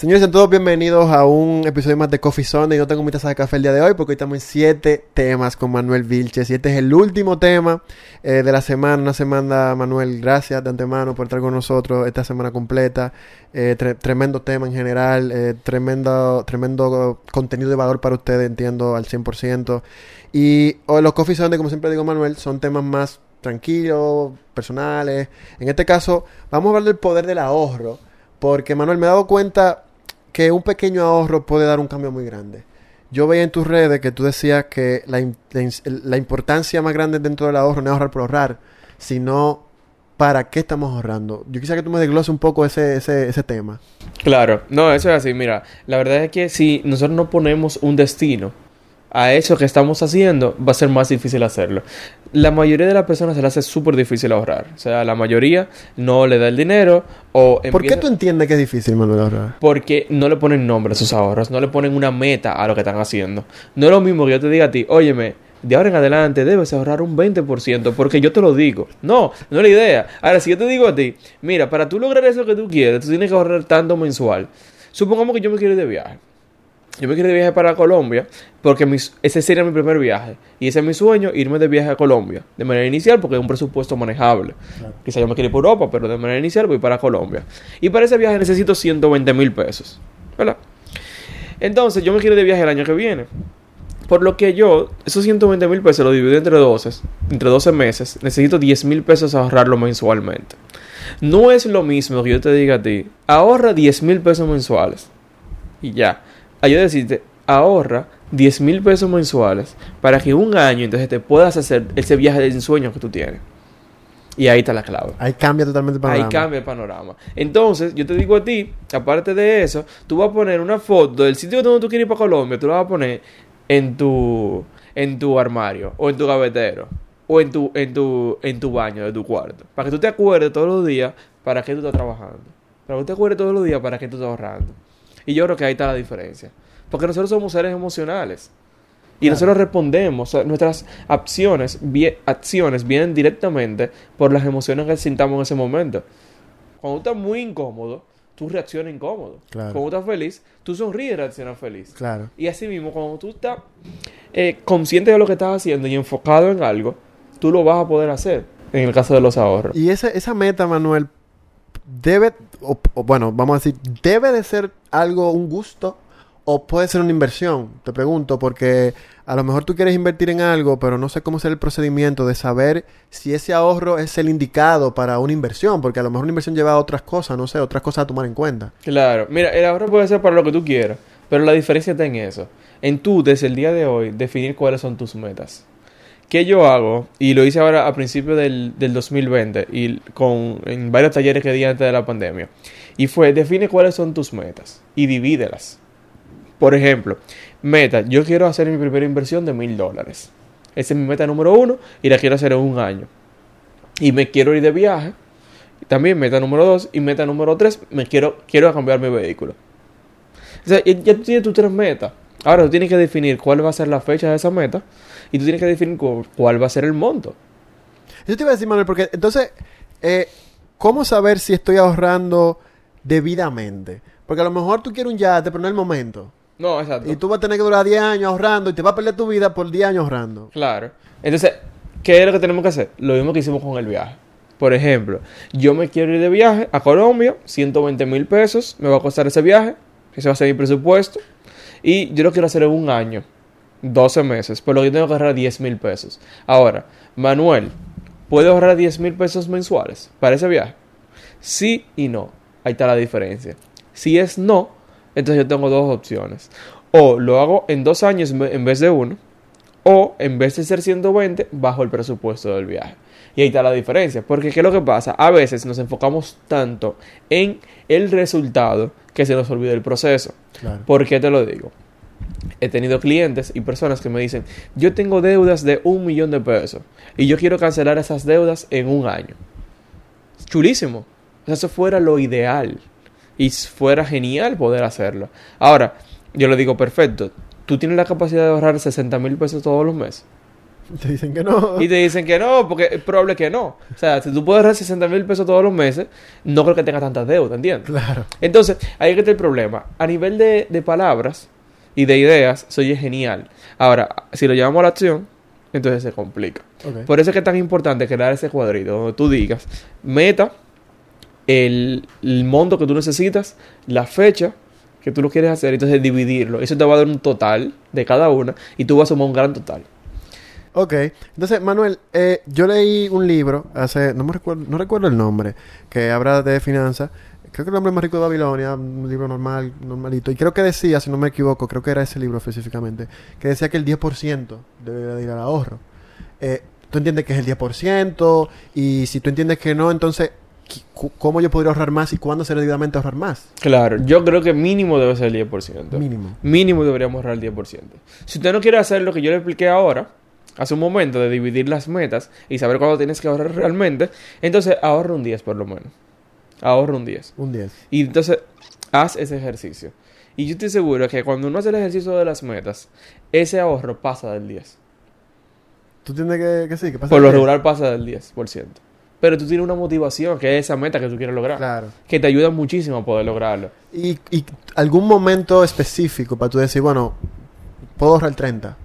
Señores, sean todos bienvenidos a un episodio más de Coffee Zone. Yo tengo mi taza de café el día de hoy porque hoy estamos en siete temas con Manuel Vilches. Y este es el último tema eh, de la semana. Una semana, Manuel, gracias de antemano por estar con nosotros esta semana completa. Eh, tre- tremendo tema en general, eh, tremendo, tremendo contenido de valor para ustedes, entiendo, al 100%. Y hoy los Coffee Zone, como siempre digo, Manuel, son temas más tranquilos, personales. En este caso, vamos a hablar del poder del ahorro. Porque, Manuel, me he dado cuenta que un pequeño ahorro puede dar un cambio muy grande. Yo veía en tus redes que tú decías que la, la importancia más grande dentro del ahorro no es ahorrar por ahorrar, sino para qué estamos ahorrando. Yo quisiera que tú me desgloses un poco ese, ese, ese tema. Claro, no, eso es así. Mira, la verdad es que si nosotros no ponemos un destino a eso que estamos haciendo, va a ser más difícil hacerlo. La mayoría de las personas se le hace súper difícil ahorrar. O sea, la mayoría no le da el dinero o ¿Por qué empieza- tú entiendes que es difícil, Manuel, ahorrar? Porque no le ponen nombre a sus ahorros, no le ponen una meta a lo que están haciendo. No es lo mismo que yo te diga a ti, óyeme, de ahora en adelante debes ahorrar un 20%, porque yo te lo digo. No, no es la idea. Ahora, si yo te digo a ti, mira, para tú lograr eso que tú quieres, tú tienes que ahorrar tanto mensual. Supongamos que yo me quiero ir de viaje. Yo me quiero de viaje para Colombia porque mis- ese sería mi primer viaje. Y ese es mi sueño, irme de viaje a Colombia. De manera inicial porque es un presupuesto manejable. Quizá yo me quiero ir por Europa, pero de manera inicial voy para Colombia. Y para ese viaje necesito 120 mil pesos. ¿Verdad? Entonces yo me quiero de viaje el año que viene. Por lo que yo, esos 120 mil pesos los divido entre 12, entre 12 meses. Necesito 10 mil pesos ahorrarlo mensualmente. No es lo mismo que yo te diga a ti, ahorra 10 mil pesos mensuales. Y ya. A yo decirte, ahorra 10 mil pesos mensuales para que un año entonces te puedas hacer ese viaje de ensueño que tú tienes. Y ahí está la clave. Ahí cambia totalmente el panorama. Ahí cambia el panorama. Entonces, yo te digo a ti, aparte de eso, tú vas a poner una foto del sitio donde tú quieres ir para Colombia, tú la vas a poner en tu en tu armario o en tu gavetero o en tu en tu en tu baño de tu cuarto, para que tú te acuerdes todos los días para qué tú estás trabajando. Para que tú te acuerdes todos los días para qué tú estás ahorrando. Y yo creo que ahí está la diferencia. Porque nosotros somos seres emocionales. Y Claro. nosotros respondemos, o sea, nuestras acciones, acciones vienen directamente por las emociones que sintamos en ese momento. Cuando tú estás muy incómodo, tú reaccionas incómodo. Claro. Cuando tú estás feliz, tú sonríes y reaccionas feliz. Claro. Y así mismo, cuando tú estás eh, consciente de lo que estás haciendo y enfocado en algo, tú lo vas a poder hacer. En el caso de los ahorros. Y esa, esa meta, Manuel, debe, o, bueno, vamos a decir, debe de ser algo, un gusto, o puede ser una inversión. Te pregunto, porque a lo mejor tú quieres invertir en algo, pero no sé cómo será el procedimiento de saber si ese ahorro es el indicado para una inversión, porque a lo mejor una inversión lleva a otras cosas, no sé, otras cosas a tomar en cuenta. Claro, mira, el ahorro puede ser para lo que tú quieras, pero la diferencia está en eso. En tú, desde el día de hoy, definir cuáles son tus metas. ¿Qué yo hago? Y lo hice ahora a principios del, del 2020 y con, en varios talleres que di antes de la pandemia. Y fue, define cuáles son tus metas y divídelas. Por ejemplo, meta, yo quiero hacer mi primera inversión de mil dólares. Esa es mi meta número uno y la quiero hacer en un año. Y me quiero ir de viaje. También meta número dos. Y meta número tres, me quiero, quiero cambiar mi vehículo. O sea, ya, ya tú tienes tus tres metas. Ahora tú tienes que definir cuál va a ser la fecha de esa meta. Y tú tienes que definir cu- cuál va a ser el monto. Eso te iba a decir, Manuel, porque entonces, eh, ¿cómo saber si estoy ahorrando debidamente? Porque a lo mejor tú quieres un yate, pero no es el momento. No, exacto. Y tú vas a tener que durar 10 años ahorrando y te vas a perder tu vida por 10 años ahorrando. Claro. Entonces, ¿qué es lo que tenemos que hacer? Lo mismo que hicimos con el viaje. Por ejemplo, yo me quiero ir de viaje a Colombia, 120 mil pesos, me va a costar ese viaje, ese va a ser mi presupuesto, y yo lo quiero hacer en un año, 12 meses, por lo que tengo que ahorrar 10 mil pesos. Ahora, Manuel, ¿puedo ahorrar 10 mil pesos mensuales para ese viaje? Sí y no. Ahí está la diferencia. Si es no, entonces yo tengo dos opciones. O lo hago en dos años en vez de uno, o en vez de ser 120, bajo el presupuesto del viaje. Y ahí está la diferencia. Porque ¿qué es lo que pasa? A veces nos enfocamos tanto en el resultado que se nos olvida el proceso. Claro. ¿Por qué te lo digo? He tenido clientes y personas que me dicen, yo tengo deudas de un millón de pesos y yo quiero cancelar esas deudas en un año. Chulísimo. O sea, eso fuera lo ideal. Y fuera genial poder hacerlo. Ahora, yo le digo, perfecto, tú tienes la capacidad de ahorrar 60 mil pesos todos los meses. Te dicen que no. Y te dicen que no, porque es probable que no. O sea, si tú puedes ahorrar 60 mil pesos todos los meses, no creo que tengas tantas deudas, ¿entiendes? Claro. Entonces, ahí es que está el problema. A nivel de, de palabras y de ideas, soy genial. Ahora, si lo llevamos a la acción, entonces se complica. Por eso es que es tan importante crear ese cuadrito donde tú digas meta, el, el monto que tú necesitas, la fecha que tú lo quieres hacer, entonces dividirlo. Eso te va a dar un total de cada una y tú vas a sumar un gran total. Ok. Entonces, Manuel, eh, yo leí un libro hace, no me recuerdo, no recuerdo el nombre, que habla de finanzas. Creo que el hombre más rico de Babilonia, un libro normal, normalito. Y creo que decía, si no me equivoco, creo que era ese libro específicamente, que decía que el 10% debe de ir al ahorro. Eh, tú entiendes que es el 10%, y si tú entiendes que no, entonces, ¿cómo yo podría ahorrar más y cuándo sería debidamente ahorrar más? Claro, yo creo que mínimo debe ser el 10%. Mínimo. Mínimo deberíamos ahorrar el 10%. Si usted no quiere hacer lo que yo le expliqué ahora, hace un momento, de dividir las metas y saber cuándo tienes que ahorrar realmente, entonces ahorra un 10 por lo menos. Ahorra un 10. Un 10. Y entonces haz ese ejercicio. Y yo estoy seguro que cuando uno hace el ejercicio de las metas, ese ahorro pasa del 10. ¿Tú entiendes que, que sí? Que pasa Por lo el 10? regular pasa del 10%. Pero tú tienes una motivación, que es esa meta que tú quieres lograr. Claro. Que te ayuda muchísimo a poder lograrlo. Y, y algún momento específico para tú decir, bueno, puedo ahorrar 30.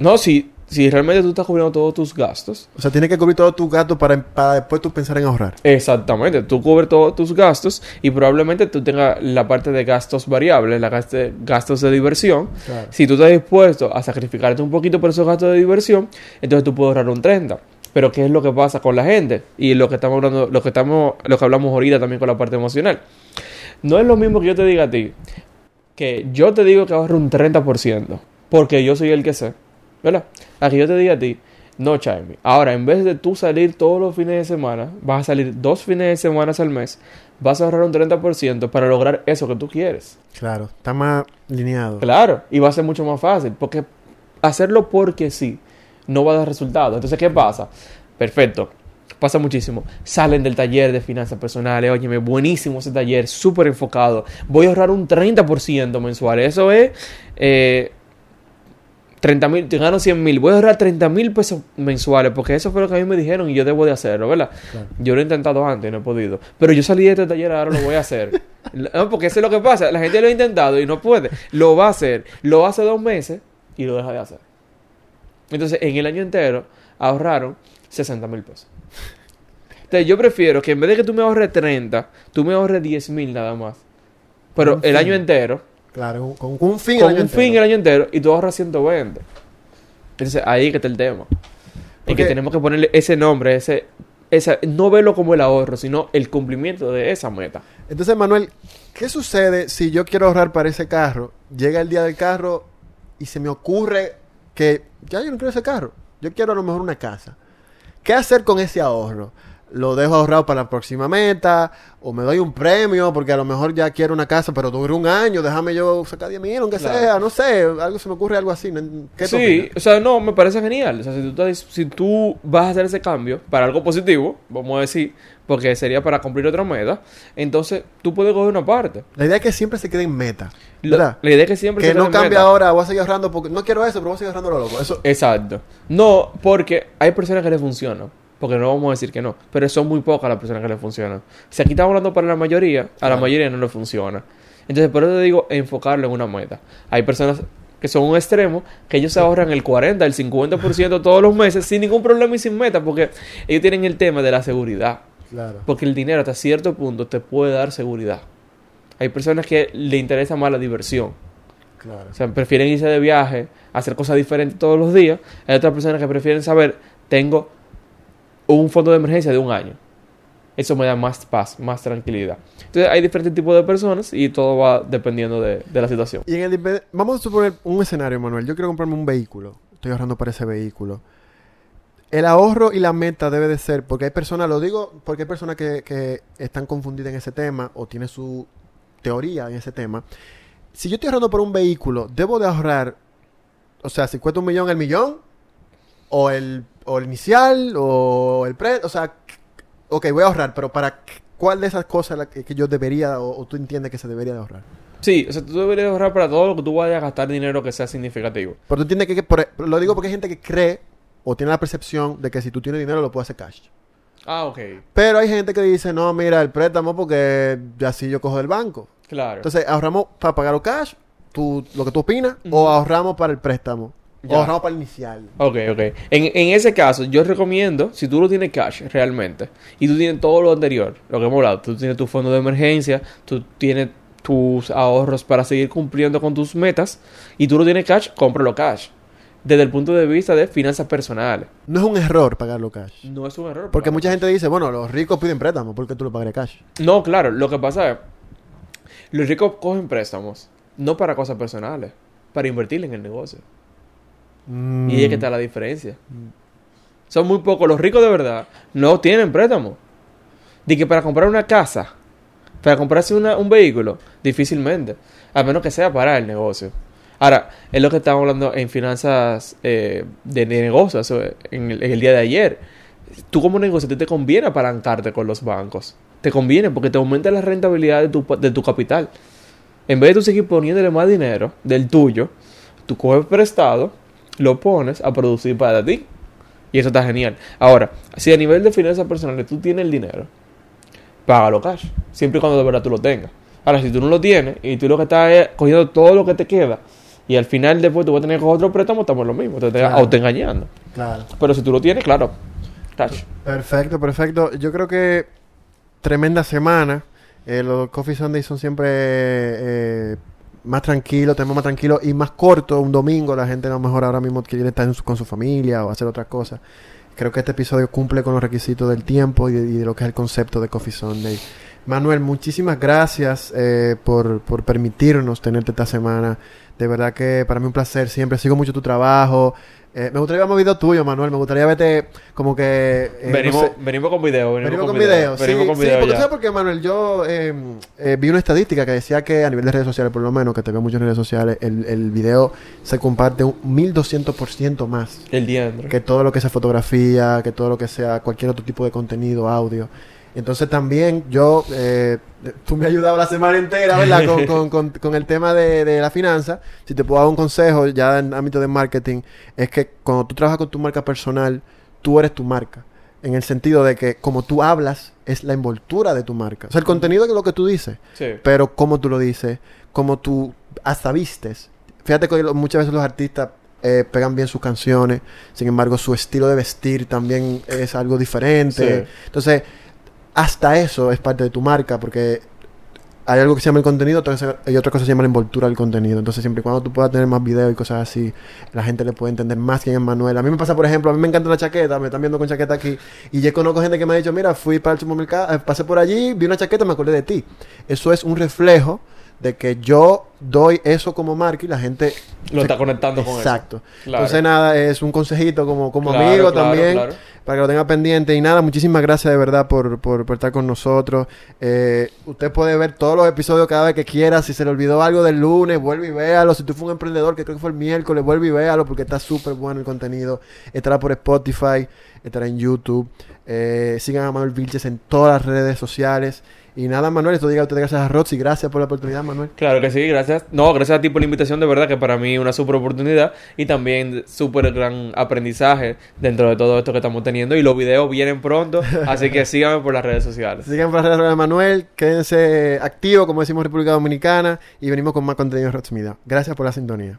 No, si, si realmente tú estás cubriendo todos tus gastos, O sea, tienes que cubrir todos tus gastos para, para después tú pensar en ahorrar. Exactamente, tú cubres todos tus gastos y probablemente tú tengas la parte de gastos variables, la gaste- gastos de diversión. Claro. Si tú estás dispuesto a sacrificarte un poquito por esos gastos de diversión, entonces tú puedes ahorrar un 30. Pero ¿qué es lo que pasa con la gente? Y lo que estamos hablando, lo que estamos, lo que hablamos ahorita también con la parte emocional. No es lo mismo que yo te diga a ti que yo te digo que ahorro un 30%, porque yo soy el que sé, ¿verdad? A que yo te diga a ti, no, Chaimi. Ahora, en vez de tú salir todos los fines de semana, vas a salir dos fines de semana al mes, vas a ahorrar un 30% para lograr eso que tú quieres. Claro, está más lineado. Claro, y va a ser mucho más fácil, porque hacerlo porque sí no va a dar resultado. Entonces, ¿qué pasa? Perfecto. Pasa muchísimo. Salen del taller de finanzas personales. Óyeme, buenísimo ese taller, súper enfocado. Voy a ahorrar un 30% mensual. Eso es eh, 30 mil, te gano 100 mil. Voy a ahorrar 30 mil pesos mensuales porque eso fue lo que a mí me dijeron y yo debo de hacerlo, ¿verdad? Claro. Yo lo he intentado antes y no he podido. Pero yo salí de este taller, ahora lo voy a hacer. no, porque eso es lo que pasa. La gente lo ha intentado y no puede. Lo va a hacer. Lo hace dos meses y lo deja de hacer. Entonces, en el año entero, ahorraron 60 mil pesos. Entonces, yo prefiero que en vez de que tú me ahorres 30, tú me ahorres 10 mil nada más. Pero el fin. año entero, Claro, con, con un fin el con año un entero. fin el año entero, y tú ahorras 120. Entonces, ahí que está el tema. Y que tenemos que ponerle ese nombre, ese, esa, no verlo como el ahorro, sino el cumplimiento de esa meta. Entonces, Manuel, ¿qué sucede si yo quiero ahorrar para ese carro? Llega el día del carro y se me ocurre que ya yo no quiero ese carro. Yo quiero a lo mejor una casa. ¿Qué hacer con ese ahorro? ¿Lo dejo ahorrado para la próxima meta? ¿O me doy un premio? Porque a lo mejor ya quiero una casa, pero dure un año. Déjame yo sacar 10 mil, aunque Claro. sea. No sé. Algo se me ocurre algo así. ¿no? ¿Qué Sí, opinas? o sea, no, me parece genial. O sea, si tú, si tú vas a hacer ese cambio para algo positivo, vamos a decir, porque sería para cumplir otra meta, entonces tú puedes coger una parte. La idea es que siempre se quede en meta. La, la idea es que siempre Que se no quede en cambie meta. ahora. Voy a seguir ahorrando porque no quiero eso, pero voy a seguir ahorrando lo loco. Eso, Exacto. No, porque hay personas que les funcionan. Porque no vamos a decir que no. Pero son muy pocas las personas que les funcionan. Si aquí estamos hablando para la mayoría, a la mayoría no le funciona. Entonces, por eso te digo, enfocarlo en una meta. Hay personas que son un extremo, que ellos se ahorran el 40, el 50% todos los meses sin ningún problema y sin meta, porque ellos tienen el tema de la seguridad. claro. Porque el dinero hasta cierto punto te puede dar seguridad. Hay personas que le interesa más la diversión. Claro. O sea, prefieren irse de viaje, hacer cosas diferentes todos los días. Hay otras personas que prefieren saber, tengo un fondo de emergencia de un año. Eso me da más paz, más tranquilidad. Entonces hay diferentes tipos de personas y todo va dependiendo de, la situación. Y en el vamos a suponer un escenario, Manuel. Yo quiero comprarme un vehículo. Estoy ahorrando para ese vehículo. El ahorro y la meta debe de ser, porque hay personas, lo digo porque hay personas que, que están confundidas en ese tema o tienen su teoría en ese tema. Si yo estoy ahorrando por un vehículo, debo de ahorrar, o sea, si cuesta un millón el millón, o el, o el inicial, o el pre, o sea, ok, voy a ahorrar, pero para cuál de esas cosas la que, que yo debería o, o tú entiendes que se debería de ahorrar. Sí, o sea, tú deberías ahorrar para todo lo que tú vayas a gastar dinero que sea significativo. Pero tú tienes que... que- por- lo digo porque hay gente que cree o tiene la percepción de que si tú tienes dinero lo puedes hacer cash. Ah, ok. Pero hay gente que dice, no, mira, el préstamo porque así yo cojo del banco. Claro. Entonces, ahorramos para pagar los cash, tú, lo que tú opinas, o ahorramos para el préstamo. Ya. O el inicial. Ok, ok. En, en ese caso, yo recomiendo, si tú lo tienes cash realmente, y tú tienes todo lo anterior, lo que hemos hablado, tú tienes tu fondo de emergencia, tú tienes tus ahorros para seguir cumpliendo con tus metas, y tú lo tienes cash, cómpralo cash. Desde el punto de vista de finanzas personales. No es un error pagarlo cash. No es un error. Porque mucha gente dice, bueno, los ricos piden préstamo, porque tú lo pagaré cash? No, claro, lo que pasa es, los ricos cogen préstamos, no para cosas personales, para invertir en el negocio. Mm. Y ahí es que está la diferencia. Son muy pocos. Los ricos de verdad no tienen préstamo. De que para comprar una casa, para comprarse una- un vehículo, difícilmente. A menos que sea para el negocio. Ahora, es lo que estamos hablando en finanzas eh, de, negocios en el, en el día de ayer. Tú como negocio ti te conviene apalancarte con los bancos. Te conviene porque te aumenta la rentabilidad de tu, de tu capital. En vez de tú seguir poniéndole más dinero del tuyo, tú coges prestado, lo pones a producir para ti. Y eso está genial. Ahora, si a nivel de finanzas personales tú tienes el dinero, págalo cash. Siempre y cuando de verdad tú lo tengas. Ahora, si tú no lo tienes y tú lo que estás es cogiendo todo lo que te queda y al final después tú vas a tener que coger otro préstamo, estamos en lo mismo. Te estás Claro. autoengañando. Claro. Pero si tú lo tienes, claro, cash. Perfecto, perfecto. Yo creo que tremenda semana. Eh, los Coffee Sundays son siempre eh, más tranquilos, tenemos más tranquilos y más cortos. Un domingo la gente a lo mejor ahora mismo quiere estar con su familia o hacer otras cosas. Creo que este episodio cumple con los requisitos del tiempo y de lo que es el concepto de Coffee Sunday. Manuel, muchísimas gracias eh, por, por permitirnos tenerte esta semana. De verdad que para mí un placer siempre. Sigo mucho tu trabajo. Eh, me gustaría ver más videos tuyos, Manuel. Me gustaría verte como que... eh, no venimos, sé, venimos con video. Venimos, Venimos con video. videos. Sí, Venimos con sí, video porque ya. ¿sabes por qué, Manuel? Yo eh, eh, vi una estadística que decía que a nivel de redes sociales, por lo menos, que te veo mucho en redes sociales, el, el video se comparte un 1200% más El diandre. que todo lo que sea fotografía, que todo lo que sea cualquier otro tipo de contenido, audio. Entonces también yo, eh, tú me has ayudado la semana entera, ¿verdad? Con, con, con, con el tema de, de la finanza. Si te puedo dar un consejo ya en ámbito de marketing, es que cuando tú trabajas con tu marca personal, tú eres tu marca. En el sentido de que como tú hablas, es la envoltura de tu marca. O sea, el contenido es lo que tú dices, Sí. pero cómo tú lo dices, cómo tú hasta vistes. Fíjate que muchas veces los artistas eh, pegan bien sus canciones, sin embargo su estilo de vestir también es algo diferente. Sí. Entonces, hasta eso es parte de tu marca, porque hay algo que se llama el contenido, y otra cosa se llama la envoltura del contenido. Entonces, siempre y cuando tú puedas tener más videos y cosas así, la gente le puede entender más quién es Manuel. A mí me pasa, por ejemplo, a mí me encanta la chaqueta, me están viendo con chaqueta aquí, y yo conozco gente que me ha dicho, mira, fui para el supermercado, eh, pasé por allí, vi una chaqueta, me acordé de ti. Eso es un reflejo de que yo doy eso como marca y la gente Lo se- está conectando con eso. Exacto. Claro. Entonces, nada, es un consejito como, como Claro, amigo claro, también, para que lo tenga pendiente. Y nada, muchísimas gracias de verdad por, por, por estar con nosotros. Eh, usted puede ver todos los episodios cada vez que quiera. Si se le olvidó algo del lunes, vuelve y véalo. Si tú fuiste un emprendedor, que creo que fue el miércoles, vuelve y véalo porque está súper bueno el contenido. Estará por Spotify, estará en YouTube. Eh, sigan a Manuel Vilches en todas las redes sociales. Y nada, Manuel, esto diga a usted gracias a Roxy. Gracias por la oportunidad, Manuel. Claro que sí, gracias. No, gracias a ti por la invitación, de verdad que para mí es una súper oportunidad y también súper gran aprendizaje dentro de todo esto que estamos teniendo. Y los videos vienen pronto, así que síganme por las redes sociales. Sigan por las redes sociales de Manuel, quédense activos, como decimos República Dominicana, y venimos con más contenido en Rox Media. Gracias por la sintonía.